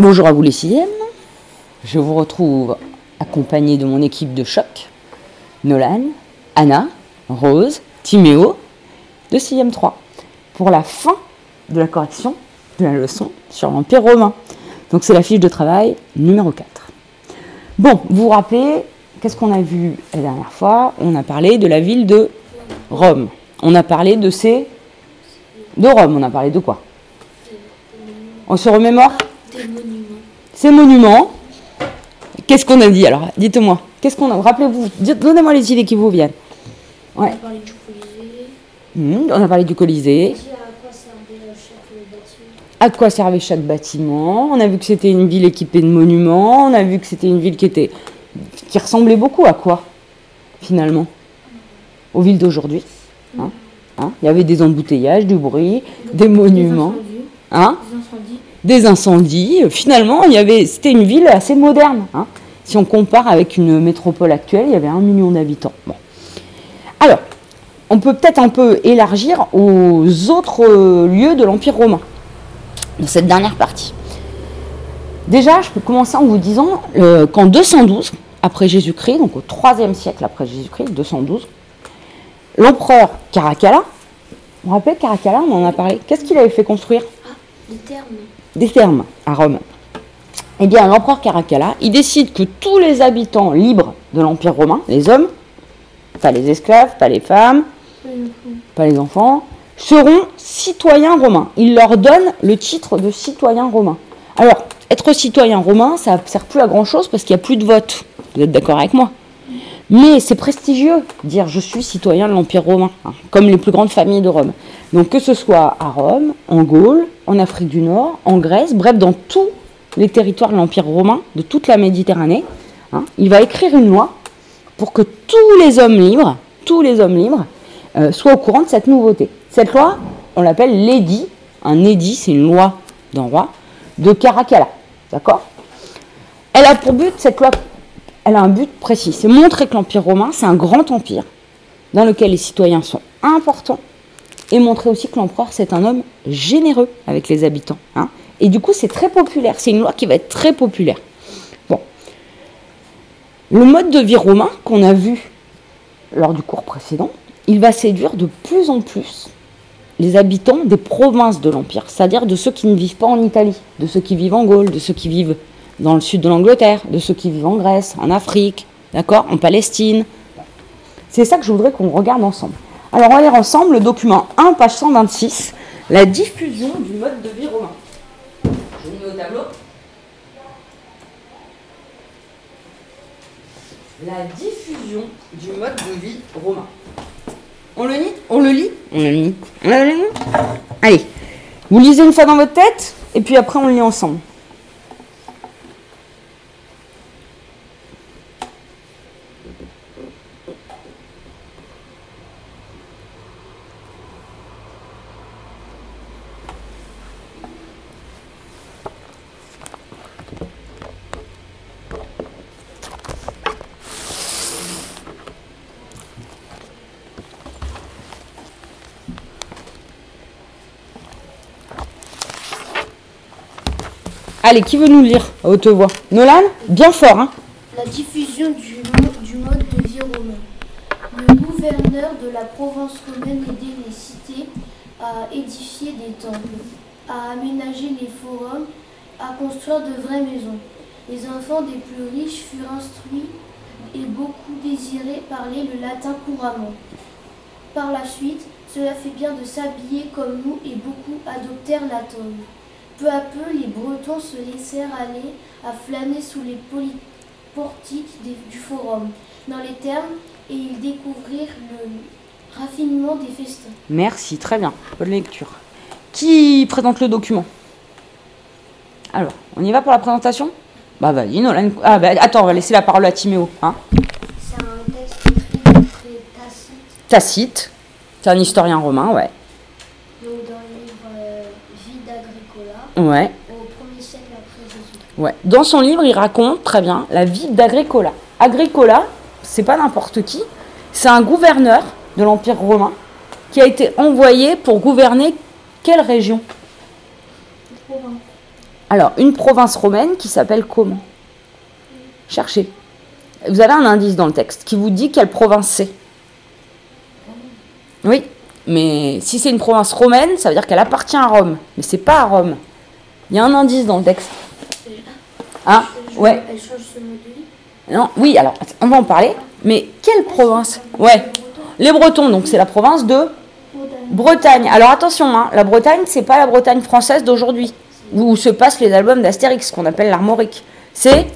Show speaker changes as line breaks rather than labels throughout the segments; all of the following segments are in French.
Bonjour à vous les sixièmes. Je vous retrouve accompagné de mon équipe de choc. Nolan, Anna, Rose, Timéo, de 6e 3, pour la fin de la correction de la leçon sur l'Empire romain. Donc c'est la fiche de travail numéro 4. Bon, vous vous rappelez, qu'est-ce qu'on a vu la dernière fois? On a parlé de la ville de Rome. On a parlé de ces... De Rome, on a parlé de quoi? On se remémore?
Des monuments.
Ces monuments, qu'est-ce qu'on a dit alors Dites-moi, qu'est-ce qu'on a Rappelez-vous, donnez-moi les idées qui vous viennent.
On a parlé du Colisée.
On a parlé du Colisée.
Aussi, à quoi servait chaque bâtiment.
On a vu que c'était une ville équipée de monuments. On a vu que c'était une ville qui était qui ressemblait beaucoup à quoi finalement Aux villes d'aujourd'hui. Hein Hein Il y avait des embouteillages, du bruit, des monuments,
Des incendies.
hein
Des incendies.
Des incendies. Finalement, il y avait, c'était une ville assez moderne. hein. Si on compare avec une métropole actuelle, il y avait un million d'habitants. Alors, on peut peut-être un peu élargir aux autres euh, lieux de l'Empire romain, dans cette dernière partie. Déjà, je peux commencer en vous disant euh, qu'en 212 après Jésus-Christ, donc au 3 siècle après Jésus-Christ, 212, l'empereur Caracalla, vous rappelez Caracalla, on en a parlé, qu'est-ce qu'il avait fait construire?
Termes.
Des thermes à Rome. Eh bien, l'empereur Caracalla, il décide que tous les habitants libres de l'Empire romain, les hommes, pas les esclaves, pas les femmes, pas les enfants, seront citoyens romains. Il leur donne le titre de citoyen romain. Alors, être citoyen romain, ça ne sert plus à grand-chose parce qu'il n'y a plus de vote. Vous êtes d'accord avec moi? Mais c'est prestigieux, dire je suis citoyen de l'Empire romain, hein, comme les plus grandes familles de Rome. Donc que ce soit à Rome, en Gaule, en Afrique du Nord, en Grèce, bref, dans tous les territoires de l'Empire romain, de toute la Méditerranée, hein, il va écrire une loi pour que tous les hommes libres, tous les hommes libres, euh, soient au courant de cette nouveauté. Cette loi, on l'appelle l'édit. Un édit, c'est une loi d'un roi, de Caracalla. D'accord? Elle a pour but, cette loi, elle a un but précis. C'est montrer que l'Empire romain, c'est un grand empire dans lequel les citoyens sont importants et montrer aussi que l'empereur, c'est un homme généreux avec les habitants. hein. Et du coup, c'est très populaire. C'est une loi qui va être très populaire. Bon. Le mode de vie romain qu'on a vu lors du cours précédent, il va séduire de plus en plus les habitants des provinces de l'Empire, c'est-à-dire de ceux qui ne vivent pas en Italie, de ceux qui vivent en Gaule, de ceux qui vivent dans le sud de l'Angleterre, de ceux qui vivent en Grèce, en Afrique, d'accord, en Palestine. C'est ça que je voudrais qu'on regarde ensemble. Alors on va lire ensemble le document 1, page 126, la diffusion du mode de vie romain. Je vous mets au tableau. La diffusion du mode de vie romain. On le lit On le lit? On le lit. On le lit? Allez, vous lisez une fois dans votre tête, et puis après on le lit ensemble. Allez, qui veut nous lire à haute voix? Nolan? Bien fort, hein
La diffusion du, du mode de vie romain. Le gouverneur de la province romaine aidait les cités à édifier des temples, à aménager les forums, à construire de vraies maisons. Les enfants des plus riches furent instruits et beaucoup désiraient parler le latin couramment. Par la suite, cela fait bien de s'habiller comme nous et beaucoup adoptèrent la toge. Peu à peu, les Bretons se laissèrent aller à flâner sous les portiques des- du forum, dans les thermes, et ils découvrirent le raffinement des festins.
Merci, très bien. Bonne lecture. Qui présente le document? Alors, on y va pour la présentation? Bah vas-y, Nolan. Ah bah attends, on va laisser la parole à Timéo. Hein
C'est un texte très tacite,
Tacite, c'est un historien romain, ouais.
donc dans le livre euh,
Ouais,
au 1er siècle après Jésus.
ouais. Dans son livre, il raconte très bien la vie d'Agricola. Agricola, c'est pas n'importe qui, c'est un gouverneur de l'Empire romain qui a été envoyé pour gouverner quelle région? Alors, une province romaine qui s'appelle comment? Cherchez. Vous avez un indice dans le texte qui vous dit quelle province c'est? Oui, mais si c'est une province romaine, ça veut dire qu'elle appartient à Rome. Mais c'est pas à Rome. Il y a un indice dans le texte. Hein Ouais.
Elle change ce.
Non, oui, alors, on va en parler. Mais quelle province Ouais. Les Bretons, donc c'est la province de Bretagne. Alors attention, hein, la Bretagne, c'est pas la Bretagne française d'aujourd'hui, où se passent les albums d'Astérix, qu'on appelle l'Armorique. C'est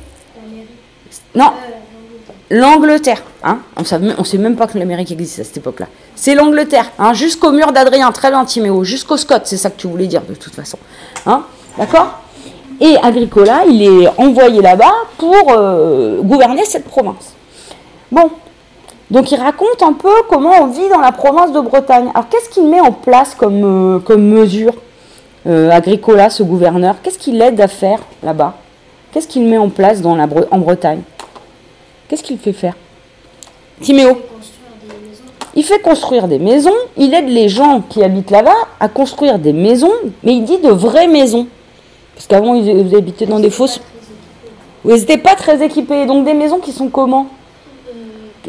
non l'Angleterre. Hein on ne sait même pas que l'Amérique existe à cette époque-là. C'est l'Angleterre, hein, jusqu'au mur d'Adrien, très bien Timéo, jusqu'au Scott, c'est ça que tu voulais dire de toute façon. Hein D'accord Et Agricola, il est envoyé là-bas pour euh, gouverner cette province. Bon, donc il raconte un peu comment on vit dans la province de Bretagne. Alors qu'est-ce qu'il met en place comme, euh, mesure, euh, Agricola, ce gouverneur? Qu'est-ce qu'il aide à faire là-bas? Qu'est-ce qu'il met en place dans la en Bretagne? Qu'est-ce qu'il fait faire? Timéo il fait construire des maisons, il aide les gens qui habitent là-bas à construire des maisons, mais il dit de vraies maisons. Parce qu'avant, ils habitaient dans des fausses... où ils n'étaient pas très équipés. Donc des maisons qui sont comment?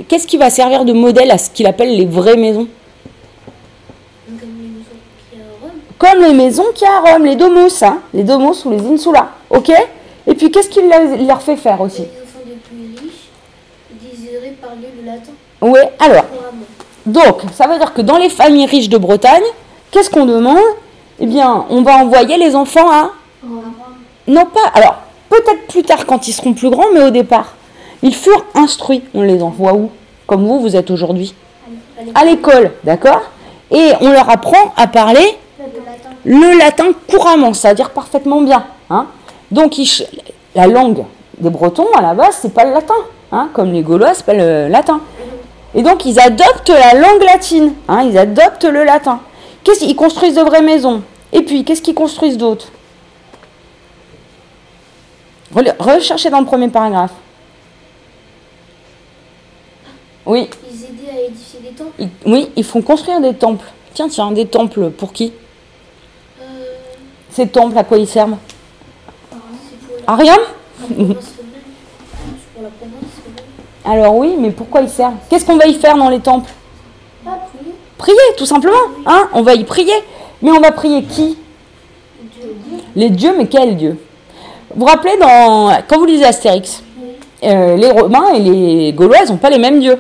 Qu'est-ce qui va servir de modèle à ce qu'il appelle les vraies maisons?
Comme les maisons qui à Rome.
Comme les maisons qu'il y a à Rome, les domos, hein, les domos ou les insula. Ok? Et puis qu'est-ce qu'il leur fait faire aussi
Les enfants des plus riches désiraient parler le latin
Oui, alors, donc, ça veut dire que dans les familles riches de Bretagne, qu'est-ce qu'on demande? Eh bien, on va envoyer les enfants à Non pas. Alors, peut-être plus tard quand ils seront plus grands, mais au départ. Ils furent instruits. On les envoie où? Comme vous, vous êtes aujourd'hui. À l'école, d'accord? Et on leur apprend à parler
Le latin.
couramment, c'est-à-dire parfaitement bien. hein. Donc, ils la langue des Bretons, à la base, c'est pas le latin. hein, comme les Gaulois, c'est pas le latin. Et donc, ils adoptent la langue latine. hein, ils adoptent le latin. Qu'est-ce qu'ils construisent de vraies maisons? Et puis, qu'est-ce qu'ils construisent d'autre? Recherchez dans le premier paragraphe. Oui,
Ils aidaient à édifier des temples?
ils, oui, ils font construire des temples. Tiens, tiens, des temples pour qui?
Euh,
Ces temples, à quoi ils servent?
C'est pour la
À rien
pour la province romaine.
Alors oui, mais pourquoi ils servent Qu'est-ce qu'on va y faire dans les temples?
Prier.
Prier, tout simplement. Hein on va y prier. Mais on va prier qui?
Dieu.
Les dieux, mais quels dieux? Vous vous rappelez, dans, quand vous lisez Astérix, euh, les Romains et les Gaulois, ils n'ont pas les mêmes dieux.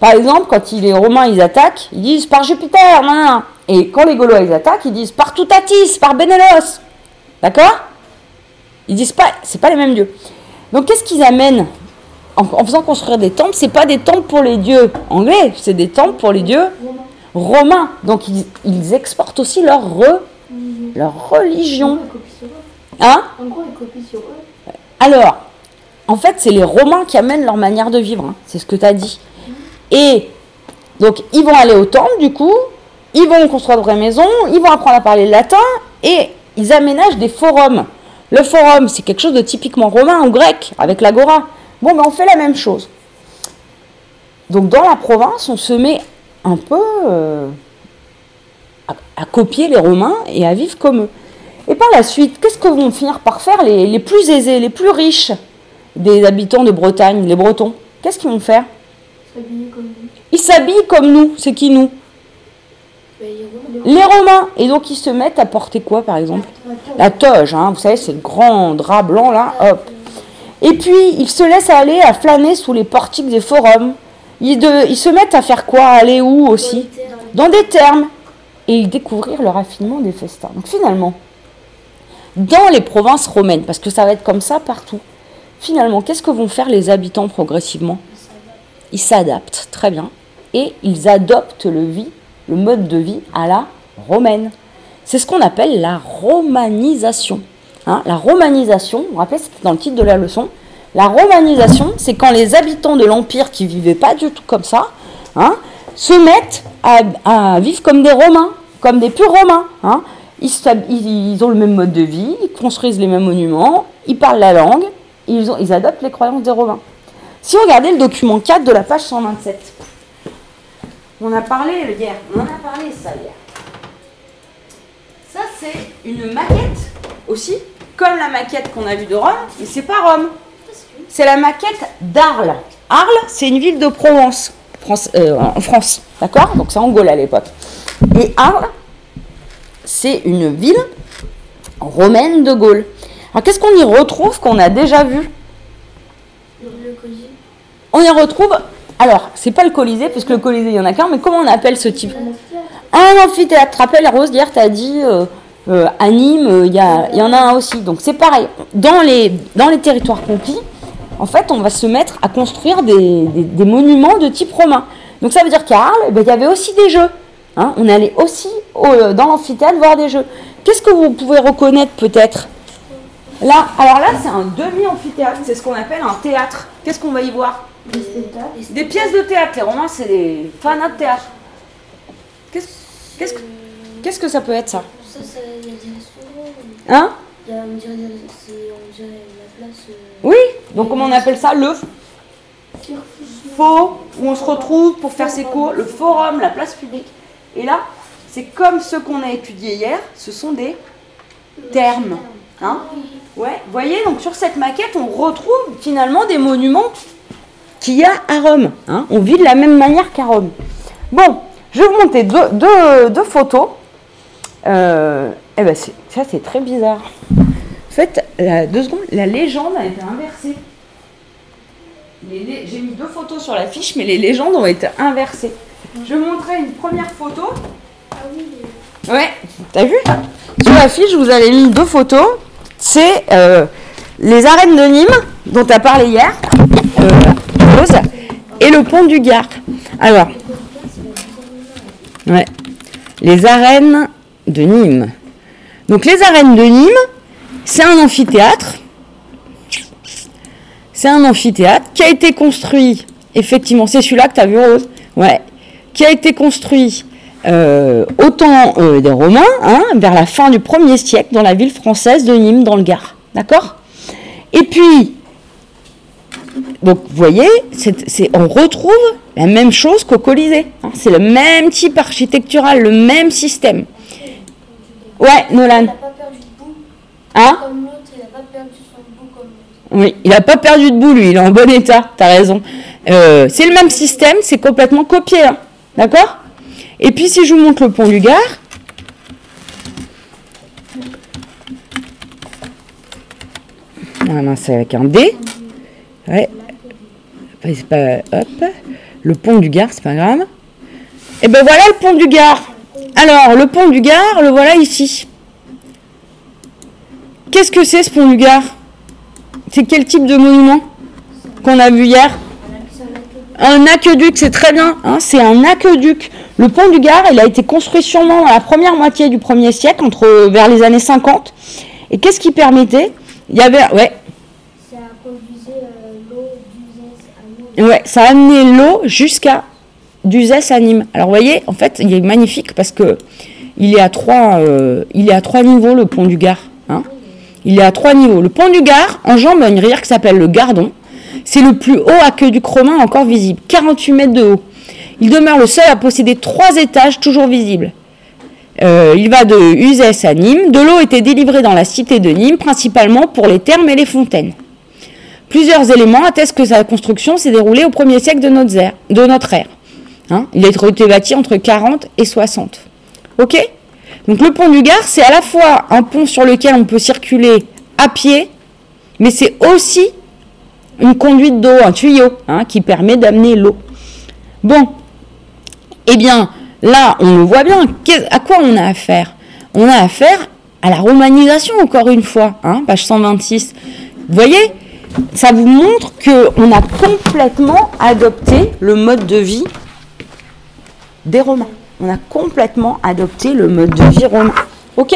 Par exemple, quand les Romains ils attaquent, ils disent par Jupiter, nan, nan. et quand les Gaulois ils attaquent, ils disent par Toutatis, par Bénélos. D'accord? Ils disent pas, c'est pas les mêmes dieux. Donc qu'est-ce qu'ils amènent? En, en faisant construire des temples C'est pas des temples pour les dieux anglais, c'est des temples pour les dieux romains. Donc ils, ils exportent aussi leur, re- leur religion. Hein alors, en fait, c'est les Romains qui amènent leur manière de vivre. hein. C'est ce que tu as dit. Et donc, ils vont aller au temple, du coup, ils vont construire de vraies maisons, ils vont apprendre à parler latin et ils aménagent des forums. Le forum, c'est quelque chose de typiquement romain ou grec, avec l'agora. Bon, ben on fait la même chose. Donc, dans la province, on se met un peu euh, à, à copier les Romains et à vivre comme eux. Et par la suite, qu'est-ce que vont finir par faire les, les plus aisés, les plus riches des habitants de Bretagne, les Bretons? Qu'est-ce qu'ils vont faire?
S'habiller comme nous.
Ils s'habillent comme nous. C'est qui nous?
Ben, les Romains.
Les Romains. Et donc ils se mettent à porter quoi par exemple? La toge, hein, vous savez, c'est le grand drap blanc là, hop. Et puis ils se laissent aller à flâner sous les portiques des forums. Ils, de- ils se mettent à faire quoi Aller où aussi Dans des termes. Et ils découvrir le raffinement des festins. Donc finalement, dans les provinces romaines, parce que ça va être comme ça partout, finalement, qu'est-ce que vont faire les habitants progressivement? Ils s'adaptent, très bien. Et ils adoptent le, vie, le mode de vie à la romaine. C'est ce qu'on appelle la romanisation. Hein, la romanisation, vous vous rappelez, c'était dans le titre de la leçon. La romanisation, c'est quand les habitants de l'Empire qui vivaient pas du tout comme ça, hein, se mettent à, vivre comme des Romains, comme des purs Romains. hein. Ils, ont le même mode de vie, ils construisent les mêmes monuments, ils parlent la langue, ils, adoptent les croyances des Romains. Si vous regardez le document 4 de la page 127, on a parlé hier, on a parlé ça hier. Ça, c'est une maquette aussi, la maquette qu'on a vue de Rome, mais c'est pas Rome. C'est la maquette d'Arles. Arles, c'est une ville de Provence, euh, en France, d'accord? Donc c'est en Gaule à l'époque. Et Arles, c'est une ville romaine de Gaule. Alors qu'est-ce qu'on y retrouve qu'on a déjà vu? On y retrouve, alors c'est pas le Colisée, parce que le Colisée il y en a qu'un, mais comment on appelle ce type? Un amphithéâtre. Tu te rappelles, Rose, hier, tu as dit euh, euh, à Nîmes, euh, il y, en a un aussi. Donc c'est pareil. Dans les, territoires conquis, en fait, on va se mettre à construire des, monuments de type romain. Donc ça veut dire qu'à Arles, eh ben, il y avait aussi des jeux. Hein, on allait aussi au- dans l'amphithéâtre voir des jeux. Qu'est-ce que vous pouvez reconnaître peut-être? Là, alors là, c'est un demi-amphithéâtre. C'est ce qu'on appelle un théâtre. Qu'est-ce qu'on va y voir?
Des
pièces de théâtre. Les Romains, c'est des fanats de théâtre. Qu'est-ce qu'est-ce que qu'est-ce que ça peut être ça?
Ça, ça, il y a des restaurants.
Hein?
Il y a, on dirait, des- c'est, on dirait la place. euh,
Oui. Donc comment on appelle ça? Le faux où on se retrouve pour faire ses cours, le forum, la place publique. Et là, c'est comme ceux qu'on a étudiés hier. Ce sont des termes. Hein? Ouais. Vous voyez, donc sur cette maquette, on retrouve finalement des monuments qu'il y a à Rome. hein? On vit de la même manière qu'à Rome. Bon, je vais vous montrer deux, deux- deux photos. Euh, eh ben ça, c'est très bizarre. En fait, la, deux secondes, la légende a été inversée. J'ai mis deux photos sur la fiche, mais les légendes ont été inversées. Je montrer une première photo.
Ah oui,
Ouais, t'as vu? Sur la fiche, je vous avais mis deux photos. C'est euh, les arènes de Nîmes, dont tu as parlé hier, euh, Rose, et le pont du Gard. Alors, les arènes de Nîmes. Donc, les arènes de Nîmes, c'est un amphithéâtre. C'est un amphithéâtre qui a été construit, effectivement, c'est celui-là que tu as vu, Rose qui a été construit euh, au temps euh, des Romains, hein, vers la fin du 1er siècle, dans la ville française de Nîmes, dans le Gard. D'accord? Et puis, donc vous voyez, on retrouve la même chose qu'au Colisée. hein. c'est le même type architectural, le même système. Ouais, Nolan.
il n'a pas perdu de bout
Hein
comme l'autre, il n'a pas perdu son bout comme l'autre.
Oui, il n'a pas perdu de bout, lui, il est en bon état, t'as raison. Euh, c'est le même système, c'est complètement copié, hein. d'accord? Et puis si je vous montre le pont du Gard, ah non, c'est avec un D, ouais, pas, hop, le pont du Gard, c'est pas grave. Et ben voilà le pont du Gard. Alors, le pont du Gard, le voilà ici. Qu'est-ce que c'est ce pont du Gard? C'est quel type de monument qu'on a vu hier? Un aqueduc, c'est très bien. hein, c'est un aqueduc. Le pont du Gard, il a été construit sûrement dans la première moitié du 1er siècle, entre vers les années 50. Et qu'est-ce qui permettait? Il y avait, ouais,
Ça conduisait euh, l'eau d'Uzès à l'eau.
ouais, ça a amené l'eau jusqu'à Duzès à Nîmes. Alors, vous voyez, en fait, il est magnifique parce que il est à trois, niveaux le pont du Gard. hein. Il est à trois niveaux. Le pont du Gard enjambe une rivière qui s'appelle le Gardon. C'est le plus haut aqueduc romain encore visible, 48 mètres de haut. Il demeure le seul à posséder trois étages toujours visibles. Euh, il va de Uzès à Nîmes. De l'eau était délivrée dans la cité de Nîmes, principalement pour les thermes et les fontaines. Plusieurs éléments attestent que sa construction s'est déroulée au 1er siècle. De notre ère. Hein, il a été bâti entre 40 et 60. Ok? Donc le pont du Gard, c'est à la fois un pont sur lequel on peut circuler à pied, mais c'est aussi une conduite d'eau, un tuyau, hein, qui permet d'amener l'eau. Bon, eh bien, là, on le voit bien. À quoi on a affaire? On a affaire à la romanisation, encore une fois, hein, page 126. Vous voyez? Ça vous montre qu'on a complètement adopté le mode de vie des Romains. On a complètement adopté le mode de vie romain. Ok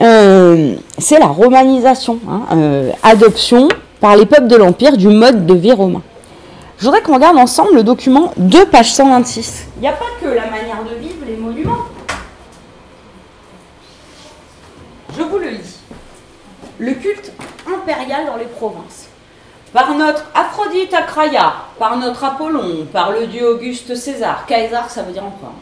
Euh, C'est la romanisation, hein, euh, adoption par les peuples de l'Empire du mode de vie romain. Je voudrais qu'on regarde ensemble le document 2, page 126. Il n'y a pas que la manière de vivre, les monuments. Je vous le lis. Le culte impérial dans les provinces. Par notre Aphrodite Acraïa, par notre Apollon, par le dieu Auguste César, Caesar ça veut dire encore,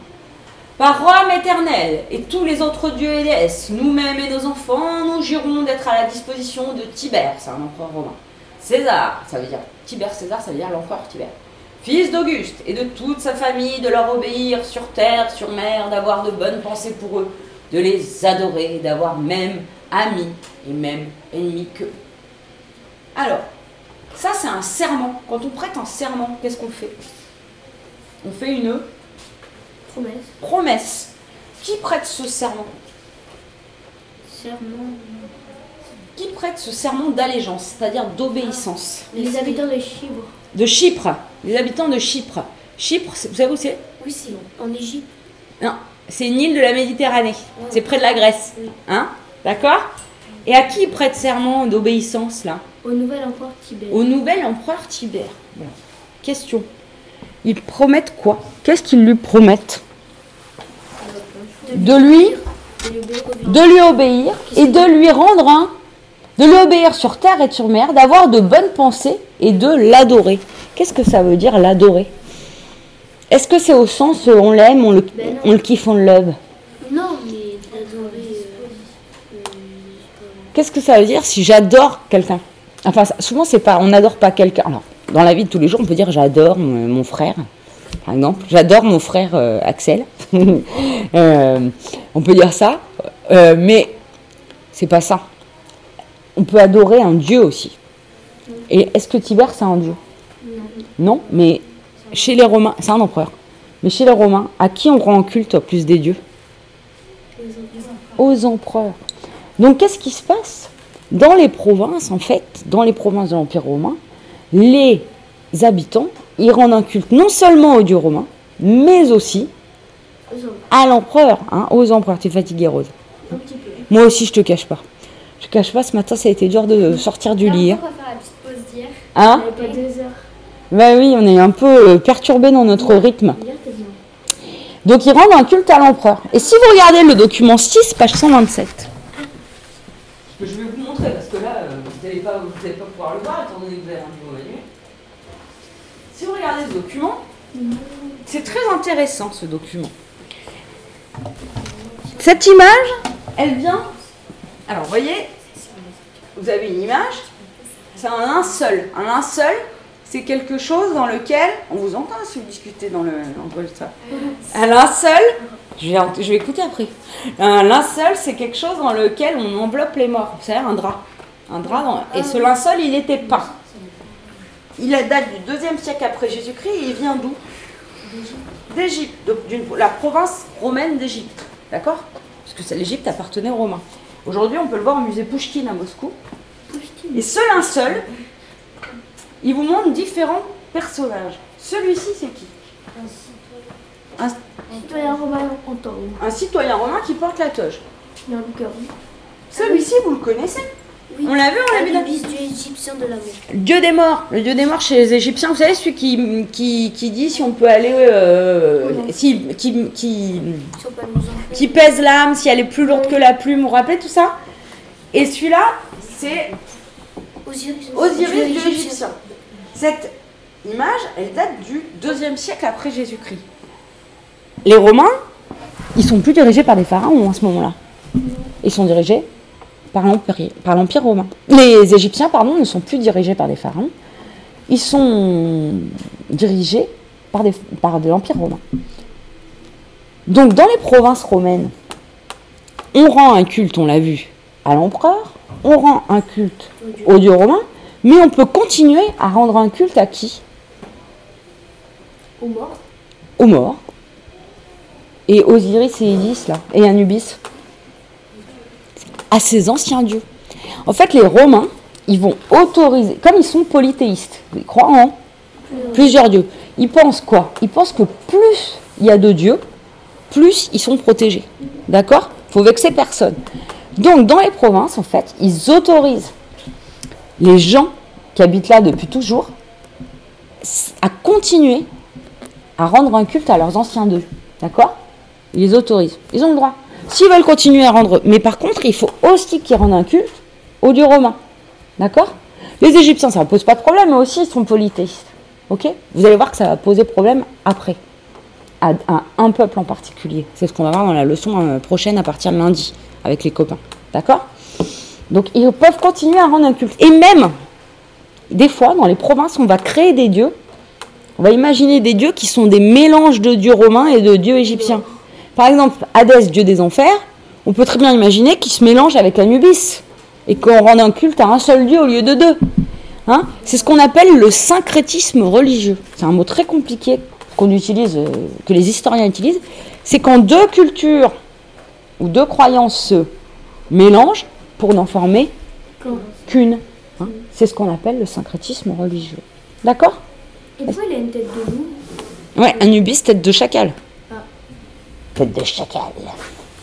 Par Rome éternel et tous les autres dieux et déesses, nous-mêmes et nos enfants, nous jurons d'être à la disposition de Tibère, c'est un empereur romain. César, ça veut dire Tibère César, ça veut dire l'empereur Tibère. Fils d'Auguste et de toute sa famille, de leur obéir sur terre, sur mer, d'avoir de bonnes pensées pour eux, de les adorer, d'avoir même amis et même ennemis qu'eux. Alors, ça c'est un serment. Quand on prête un serment, qu'est-ce qu'on fait? On fait une
Promesse.
promesse. Qui prête ce serment?
Serment.
Qui prête ce serment d'allégeance, c'est-à-dire d'obéissance?
Les habitants de Chypre.
De Chypre, les habitants de Chypre. Chypre, vous savez où c'est?
Oui, c'est en Égypte.
Non, c'est une île de la Méditerranée. C'est près de la Grèce.
Oui.
Hein? D'accord? Et à qui ils prêtent serment d'obéissance là?
Au nouvel empereur Tibère.
Au nouvel empereur Tibère. Question. Ils promettent quoi? Qu'est-ce qu'ils lui promettent? De lui,
De lui obéir
et de lui rendre un, de lui obéir sur terre et sur mer, d'avoir de bonnes pensées et de l'adorer. Qu'est-ce que ça veut dire l'adorer? Est-ce que c'est au sens euh, on l'aime, on le,
Ben
on le kiffe, on le love
Non, mais d'adorer. euh, euh,
Qu'est-ce que ça veut dire si j'adore quelqu'un? Enfin, souvent, c'est pas, on n'adore pas quelqu'un. Alors, dans la vie de tous les jours, on peut dire j'adore mon, frère, par exemple. J'adore mon frère euh, Axel. Euh, on peut dire ça, Euh, mais c'est pas ça. On peut adorer un dieu aussi. Et est-ce que Tibère, c'est un dieu? Non, mais chez les Romains, c'est un empereur. Mais chez les Romains, à qui on rend culte plus des dieux? Aux empereurs. Donc qu'est-ce qui se passe Dans les provinces, en fait, dans les provinces de l'Empire romain, les habitants, ils rendent un culte non seulement aux dieux romains, mais aussi à l'empereur, hein, aux empereurs. T'es fatiguée, Rose.
Un petit peu.
Moi aussi, je te cache pas. Je te cache pas, ce matin, ça a été dur de sortir du lit. hein.
On va faire la petite pause d'hier.
Hein
avait pas deux heures.
Bah oui, on est un peu euh, perturbé dans notre rythme. Donc ils rendent un culte à l'empereur. Et si vous regardez le document 6, page 127. Je vais vous montrer parce que là, euh, vous n'allez pas, pas pouvoir le voir étant donné que vous avez rendez-vous au manuel. Si vous regardez ce document, c'est très intéressant ce document. Cette image, elle vient. Alors, vous voyez, vous avez une image, c'est un linceul. Un linceul, c'est quelque chose dans lequel. On vous entend si vous discutez dans le l'enregistreur. Un linceul, je vais, je vais écouter après. Un linceul, c'est quelque chose dans lequel on enveloppe les morts. Savez, un drap. Un drap dans- Et ce linceul, il était peint. Il date du deuxième siècle après Jésus-Christ et il vient d'où? D'Égypte, la province romaine d'Égypte. D'accord? Parce que c'est- l'Égypte appartenait aux Romains. Aujourd'hui, on peut le voir au musée Pouchkine à Moscou. Et ce linceul, il vous montre différents personnages. Celui-ci, c'est qui? Un,
Citoyen romain en temps.
un citoyen romain qui porte la toge. Celui-ci, vous le connaissez
Oui.
On l'a vu, on l'a vu dans-
dieu égyptien de
des morts. Le dieu des morts chez les Égyptiens, vous savez, celui qui, qui, qui dit si on peut aller. euh,
Oui.
si, qui, qui,
Si
qui pèse l'âme, si elle est plus lourde que la plume, vous vous rappelez tout ça? Et celui-là, c'est
Osiris.
Osiris, dieu égyptien. Cette image, elle date du deuxième siècle après Jésus-Christ. Les Romains, ils sont plus dirigés par des pharaons à ce moment-là. Ils sont dirigés par l'empire, romain. Les Égyptiens, pardon, ne sont plus dirigés par des pharaons. Ils sont dirigés par de l'empire romain. Donc, dans les provinces romaines, on rend un culte, on l'a vu, à l'empereur, on rend un culte au dieu romain, mais on peut continuer à rendre un culte à qui?
Aux morts.
Aux morts. Et Osiris et Isis, là, et Anubis. À ces anciens dieux. En fait, les Romains, ils vont autoriser, comme ils sont polythéistes, ils croient en plusieurs dieux. Ils pensent quoi? Ils pensent que plus il y a de dieux, plus ils sont protégés. D'accord? Faut vexer personne. Donc, dans les provinces, en fait, ils autorisent les gens qui habitent là depuis toujours à continuer à rendre un culte à leurs anciens dieux. D'accord? Ils les autorisent. Ils ont le droit. S'ils veulent continuer à rendre. Mais par contre, il faut aussi qu'ils rendent un culte aux dieux romains. D'accord? Les Égyptiens, ça ne pose pas de problème, mais aussi ils sont polythéistes. Ok? Vous allez voir que ça va poser problème après. à, à un peuple en particulier. C'est ce qu'on va voir dans la leçon euh, prochaine à partir de lundi avec les copains. D'accord? Donc ils peuvent continuer à rendre un culte. Et même, des fois, dans les provinces, on va créer des dieux. On va imaginer des dieux qui sont des mélanges de dieux romains et de dieux égyptiens. Par exemple, Hadès, dieu des enfers, on peut très bien imaginer qu'il se mélange avec Anubis et qu'on rende un culte à un seul dieu au lieu de deux. Hein c'est ce qu'on appelle le syncrétisme religieux. C'est un mot très compliqué qu'on utilise, euh, que les historiens utilisent. C'est quand deux cultures ou deux croyances se mélangent pour n'en former qu'une. hein. c'est ce qu'on appelle le syncrétisme religieux. D'accord?
Et pourquoi il a une tête de loup
Ouais, Anubis, tête de chacal.
Ah.
Tête de chacal.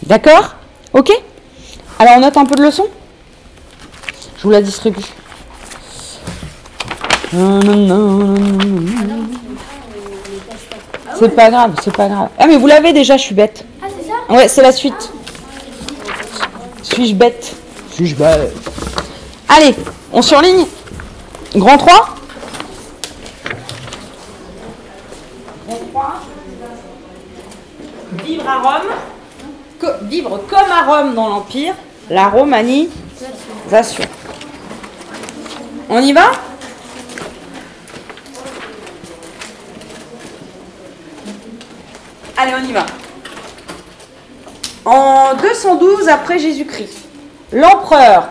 D'accord Ok Alors on note un peu de leçon Je vous la distribue. C'est pas grave, c'est pas grave. Ah mais vous l'avez déjà, je suis bête.
Ah, c'est ça?
Ouais, c'est la suite. Suis-je bête? Suis-je bête? Allez, on surligne Grand 3 Grand 3. À Rome. Vivre comme à Rome dans l'Empire. La romanisation. On y va? Allez, on y va. En 212 après Jésus-Christ, l'empereur.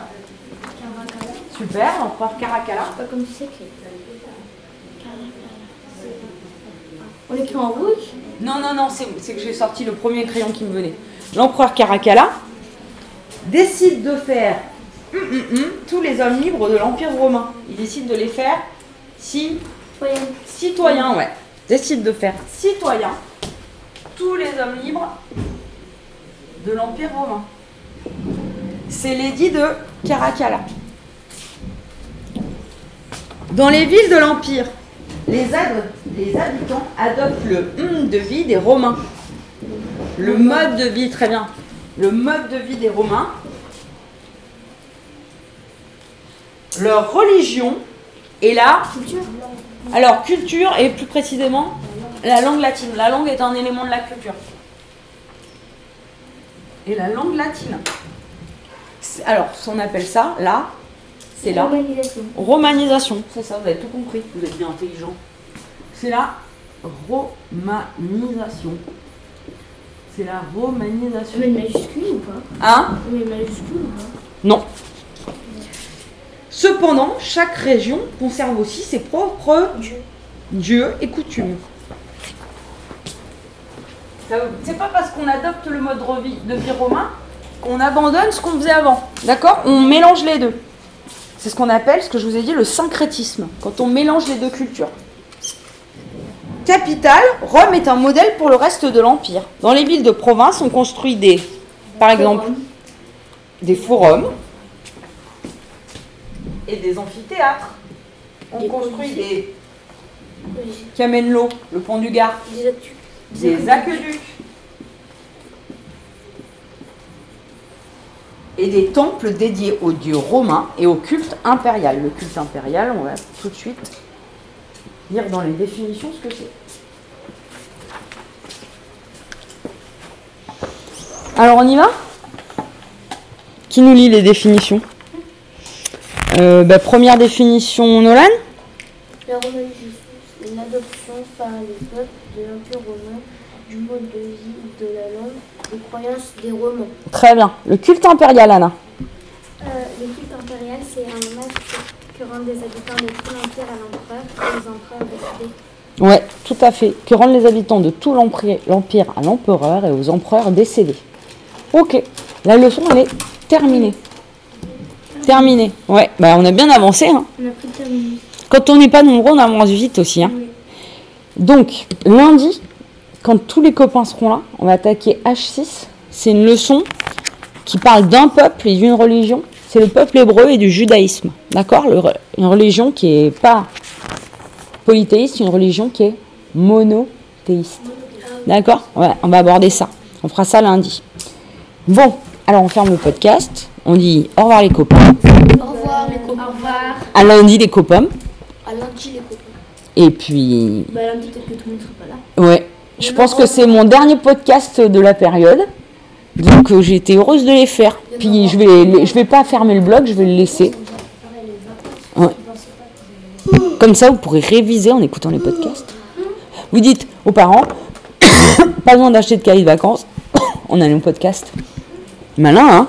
Super, l'empereur Caracalla.
Pas que. On l'écrit en rouge?
Non, non, non, c'est que j'ai sorti le premier crayon qui me venait. L'empereur Caracalla décide de faire hum, hum, hum, tous les hommes libres de l'Empire romain. Il décide de les faire si
Voyons.
citoyens, ouais. Décide de faire citoyens tous les hommes libres de l'Empire romain. C'est l'édit de Caracalla. Dans les villes de l'Empire, les, ad- les habitants adoptent le hum de vie des Romains. Le mode de vie, très bien. Le mode de vie des Romains. Leur religion est la
Culture
alors, culture et plus précisément la langue latine. La langue est un élément de la culture. Et la langue latine. Alors, on appelle ça, là, c'est la
Romanisation.
romanisation. C'est ça, vous avez tout compris. Vous êtes bien intelligent. C'est la romanisation. C'est la romanisation.
Une majuscule ou pas
Hein
une majuscule ou pas
Non. Cependant, chaque région conserve aussi ses propres
Dieu.
dieux et coutumes. C'est pas parce qu'on adopte le mode de vie, de vie romain qu'on abandonne ce qu'on faisait avant. D'accord? On mélange les deux. C'est ce qu'on appelle, ce que je vous ai dit, le syncrétisme, quand on mélange les deux cultures. Capitale, Rome est un modèle pour le reste de l'Empire. Dans les villes de province, on construit des, par exemple, des forums et des amphithéâtres. On
Des
construit des qui l'eau, le pont du Gard,
des
aqueducs. Et des temples dédiés aux dieux romains et au culte impérial. Le culte impérial, on va tout de suite lire dans les définitions ce que c'est. Alors on y va? Qui nous lit les définitions? Euh, bah, Première définition, Nolan
La romanisation, c'est l'adoption par les peuples de l'Empire romain du mode de vie, de la langue, des croyances des Romains.
Très bien. Le culte impérial, Anna.
Euh, le culte impérial, c'est un que, rendent les habitants de tout l'Empire à l'empereur et aux empereurs décédés.
Ouais, tout à fait. Que rendent les habitants de tout l'empire à l'empereur et aux empereurs décédés. Ok, la leçon elle est terminée. Terminée. Ouais, bah on a bien avancé. Hein.
On a pris le terminus.
Quand on n'est pas nombreux, on avance vite aussi. Hein.
Oui.
Donc, lundi, quand tous les copains seront là, on va attaquer H6. C'est une leçon qui parle d'un peuple et d'une religion. C'est le peuple hébreu et du judaïsme. D'accord? Une religion qui est pas polythéiste, une religion qui est monothéiste. D'accord? Ouais, on va aborder ça. On fera ça lundi. Bon, alors on ferme le podcast. On dit au revoir les copains.
Au revoir les copains. Au revoir.
À lundi les copains.
À lundi les copains.
Et puis,
Bah lundi peut-être que tout le monde sera pas là.
ouais, Je pense que c'est mon dernier podcast de la période. Donc euh, j'ai été heureuse de les faire. Puis je vais, les- je vais pas fermer le blog, je vais le laisser. Comme ça, vous pourrez réviser en écoutant les podcasts. Vous dites aux parents, pas besoin d'acheter de cahier de vacances, on a nos podcasts. Malin, hein?